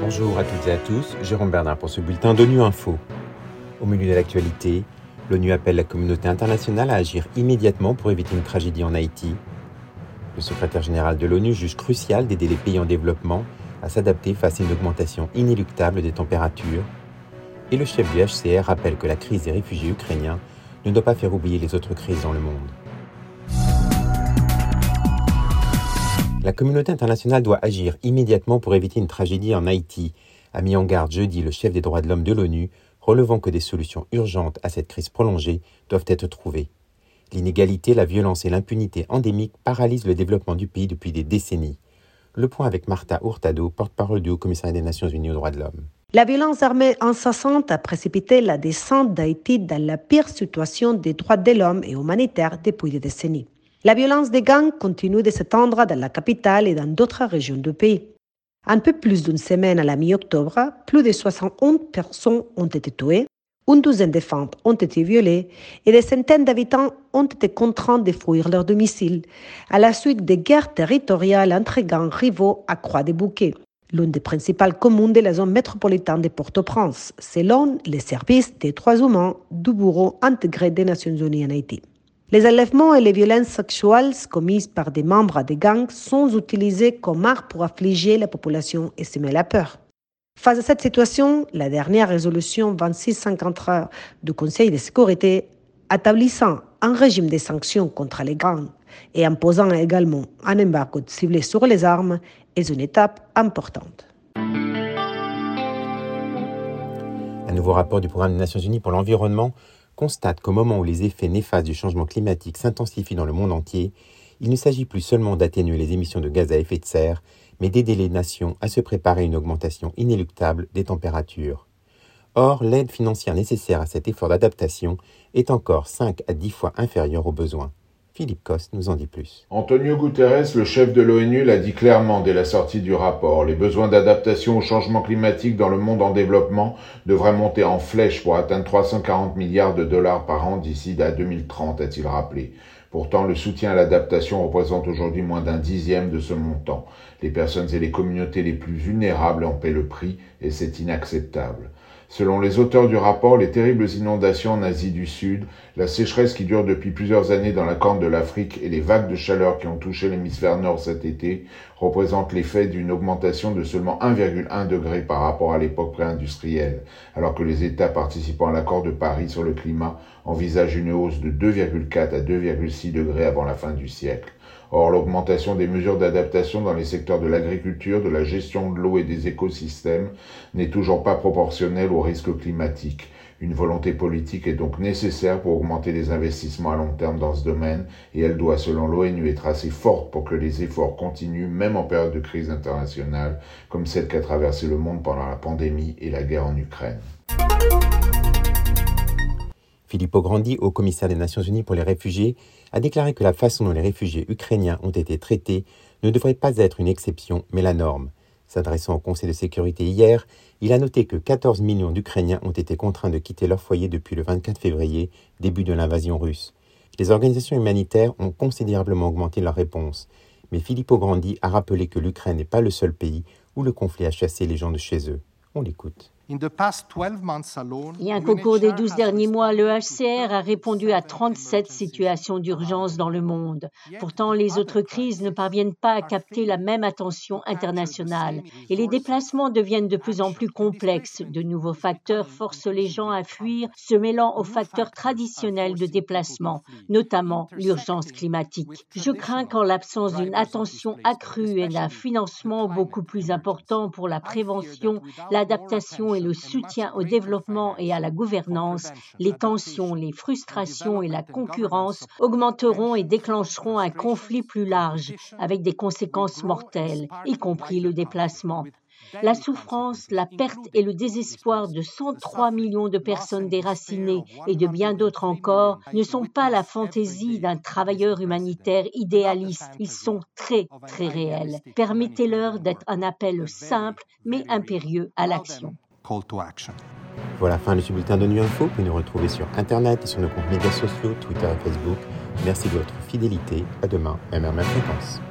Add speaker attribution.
Speaker 1: Bonjour à toutes et à tous, Jérôme Bernard pour ce bulletin d'ONU Info. Au milieu de l'actualité, l'ONU appelle la communauté internationale à agir immédiatement pour éviter une tragédie en Haïti. Le secrétaire général de l'ONU juge crucial d'aider les pays en développement à s'adapter face à une augmentation inéluctable des températures. Et le chef du HCR rappelle que la crise des réfugiés ukrainiens ne doit pas faire oublier les autres crises dans le monde. La communauté internationale doit agir immédiatement pour éviter une tragédie en Haïti, a mis en garde jeudi le chef des droits de l'homme de l'ONU, relevant que des solutions urgentes à cette crise prolongée doivent être trouvées. L'inégalité, la violence et l'impunité endémique paralysent le développement du pays depuis des décennies. Le point avec Martha Hurtado, porte-parole du Haut-Commissariat des Nations Unies aux droits de l'homme.
Speaker 2: La violence armée incessante a précipité la descente d'Haïti dans la pire situation des droits de l'homme et humanitaire depuis des décennies. La violence des gangs continue de s'étendre dans la capitale et dans d'autres régions du pays. Un peu plus d'une semaine à la mi-octobre, plus de 71 personnes ont été tuées, une douzaine de femmes ont été violées et des centaines d'habitants ont été contraints de fuir leur domicile à la suite des guerres territoriales entre gangs rivaux à Croix-des-Bouquets, l'une des principales communes de la zone métropolitaine de Port-au-Prince, selon les services des droits humains du Bureau intégré des Nations Unies en Haïti. Les enlèvements et les violences sexuelles commises par des membres des gangs sont utilisés comme armes pour affliger la population et semer la peur. Face à cette situation, la dernière résolution 2653 du Conseil de sécurité, établissant un régime de sanctions contre les gangs et imposant également un embargo ciblé sur les armes, est une étape importante.
Speaker 1: Un nouveau rapport du Programme des Nations Unies pour l'environnement constate qu'au moment où les effets néfastes du changement climatique s'intensifient dans le monde entier, il ne s'agit plus seulement d'atténuer les émissions de gaz à effet de serre, mais d'aider les nations à se préparer à une augmentation inéluctable des températures. Or, l'aide financière nécessaire à cet effort d'adaptation est encore 5 à 10 fois inférieure aux besoins. Philippe Coste nous en dit plus.
Speaker 3: Antonio Guterres, le chef de l'ONU, l'a dit clairement dès la sortie du rapport. Les besoins d'adaptation au changement climatique dans le monde en développement devraient monter en flèche pour atteindre 340 milliards de dollars par an d'ici à 2030, a-t-il rappelé. Pourtant, le soutien à l'adaptation représente aujourd'hui moins d'un dixième de ce montant. Les personnes et les communautés les plus vulnérables en paient le prix et c'est inacceptable. Selon les auteurs du rapport, les terribles inondations en Asie du Sud, la sécheresse qui dure depuis plusieurs années dans la corne de l'Afrique et les vagues de chaleur qui ont touché l'hémisphère nord cet été représentent l'effet d'une augmentation de seulement 1,1 degré par rapport à l'époque préindustrielle, alors que les États participant à l'accord de Paris sur le climat envisagent une hausse de 2,4 à 2,6 degrés avant la fin du siècle. Or, l'augmentation des mesures d'adaptation dans les secteurs de l'agriculture, de la gestion de l'eau et des écosystèmes n'est toujours pas proportionnelle au risque climatique. Une volonté politique est donc nécessaire pour augmenter les investissements à long terme dans ce domaine et elle doit, selon l'ONU, être assez forte pour que les efforts continuent, même en période de crise internationale, comme celle qu'a traversé le monde pendant la pandémie et la guerre en Ukraine.
Speaker 1: Filippo Grandi, haut commissaire des Nations Unies pour les réfugiés, a déclaré que la façon dont les réfugiés ukrainiens ont été traités ne devrait pas être une exception, mais la norme. S'adressant au Conseil de sécurité hier, il a noté que 14 millions d'Ukrainiens ont été contraints de quitter leur foyer depuis le 24 février, début de l'invasion russe. Les organisations humanitaires ont considérablement augmenté leur réponse, mais Filippo Grandi a rappelé que l'Ukraine n'est pas le seul pays où le conflit a chassé les gens de chez eux. On l'écoute.
Speaker 4: Rien qu'au cours des 12 derniers mois, le HCR a répondu à 37 situations d'urgence dans le monde. Pourtant, les autres crises ne parviennent pas à capter la même attention internationale et les déplacements deviennent de plus en plus complexes. De nouveaux facteurs forcent les gens à fuir, se mêlant aux facteurs traditionnels de déplacement, notamment l'urgence climatique. Je crains qu'en l'absence d'une attention accrue et d'un financement beaucoup plus important pour la prévention, l'adaptation le soutien au développement et à la gouvernance, les tensions, les frustrations et la concurrence augmenteront et déclencheront un conflit plus large avec des conséquences mortelles, y compris le déplacement. La souffrance, la perte et le désespoir de 103 millions de personnes déracinées et de bien d'autres encore ne sont pas la fantaisie d'un travailleur humanitaire idéaliste. Ils sont très, très réels. Permettez-leur d'être un appel simple mais impérieux à l'action.
Speaker 1: Voilà, fin de ce bulletin de Nu Info. Vous pouvez nous retrouver sur Internet et sur nos comptes médias sociaux, Twitter et Facebook. Merci de votre fidélité. À demain, heure, même.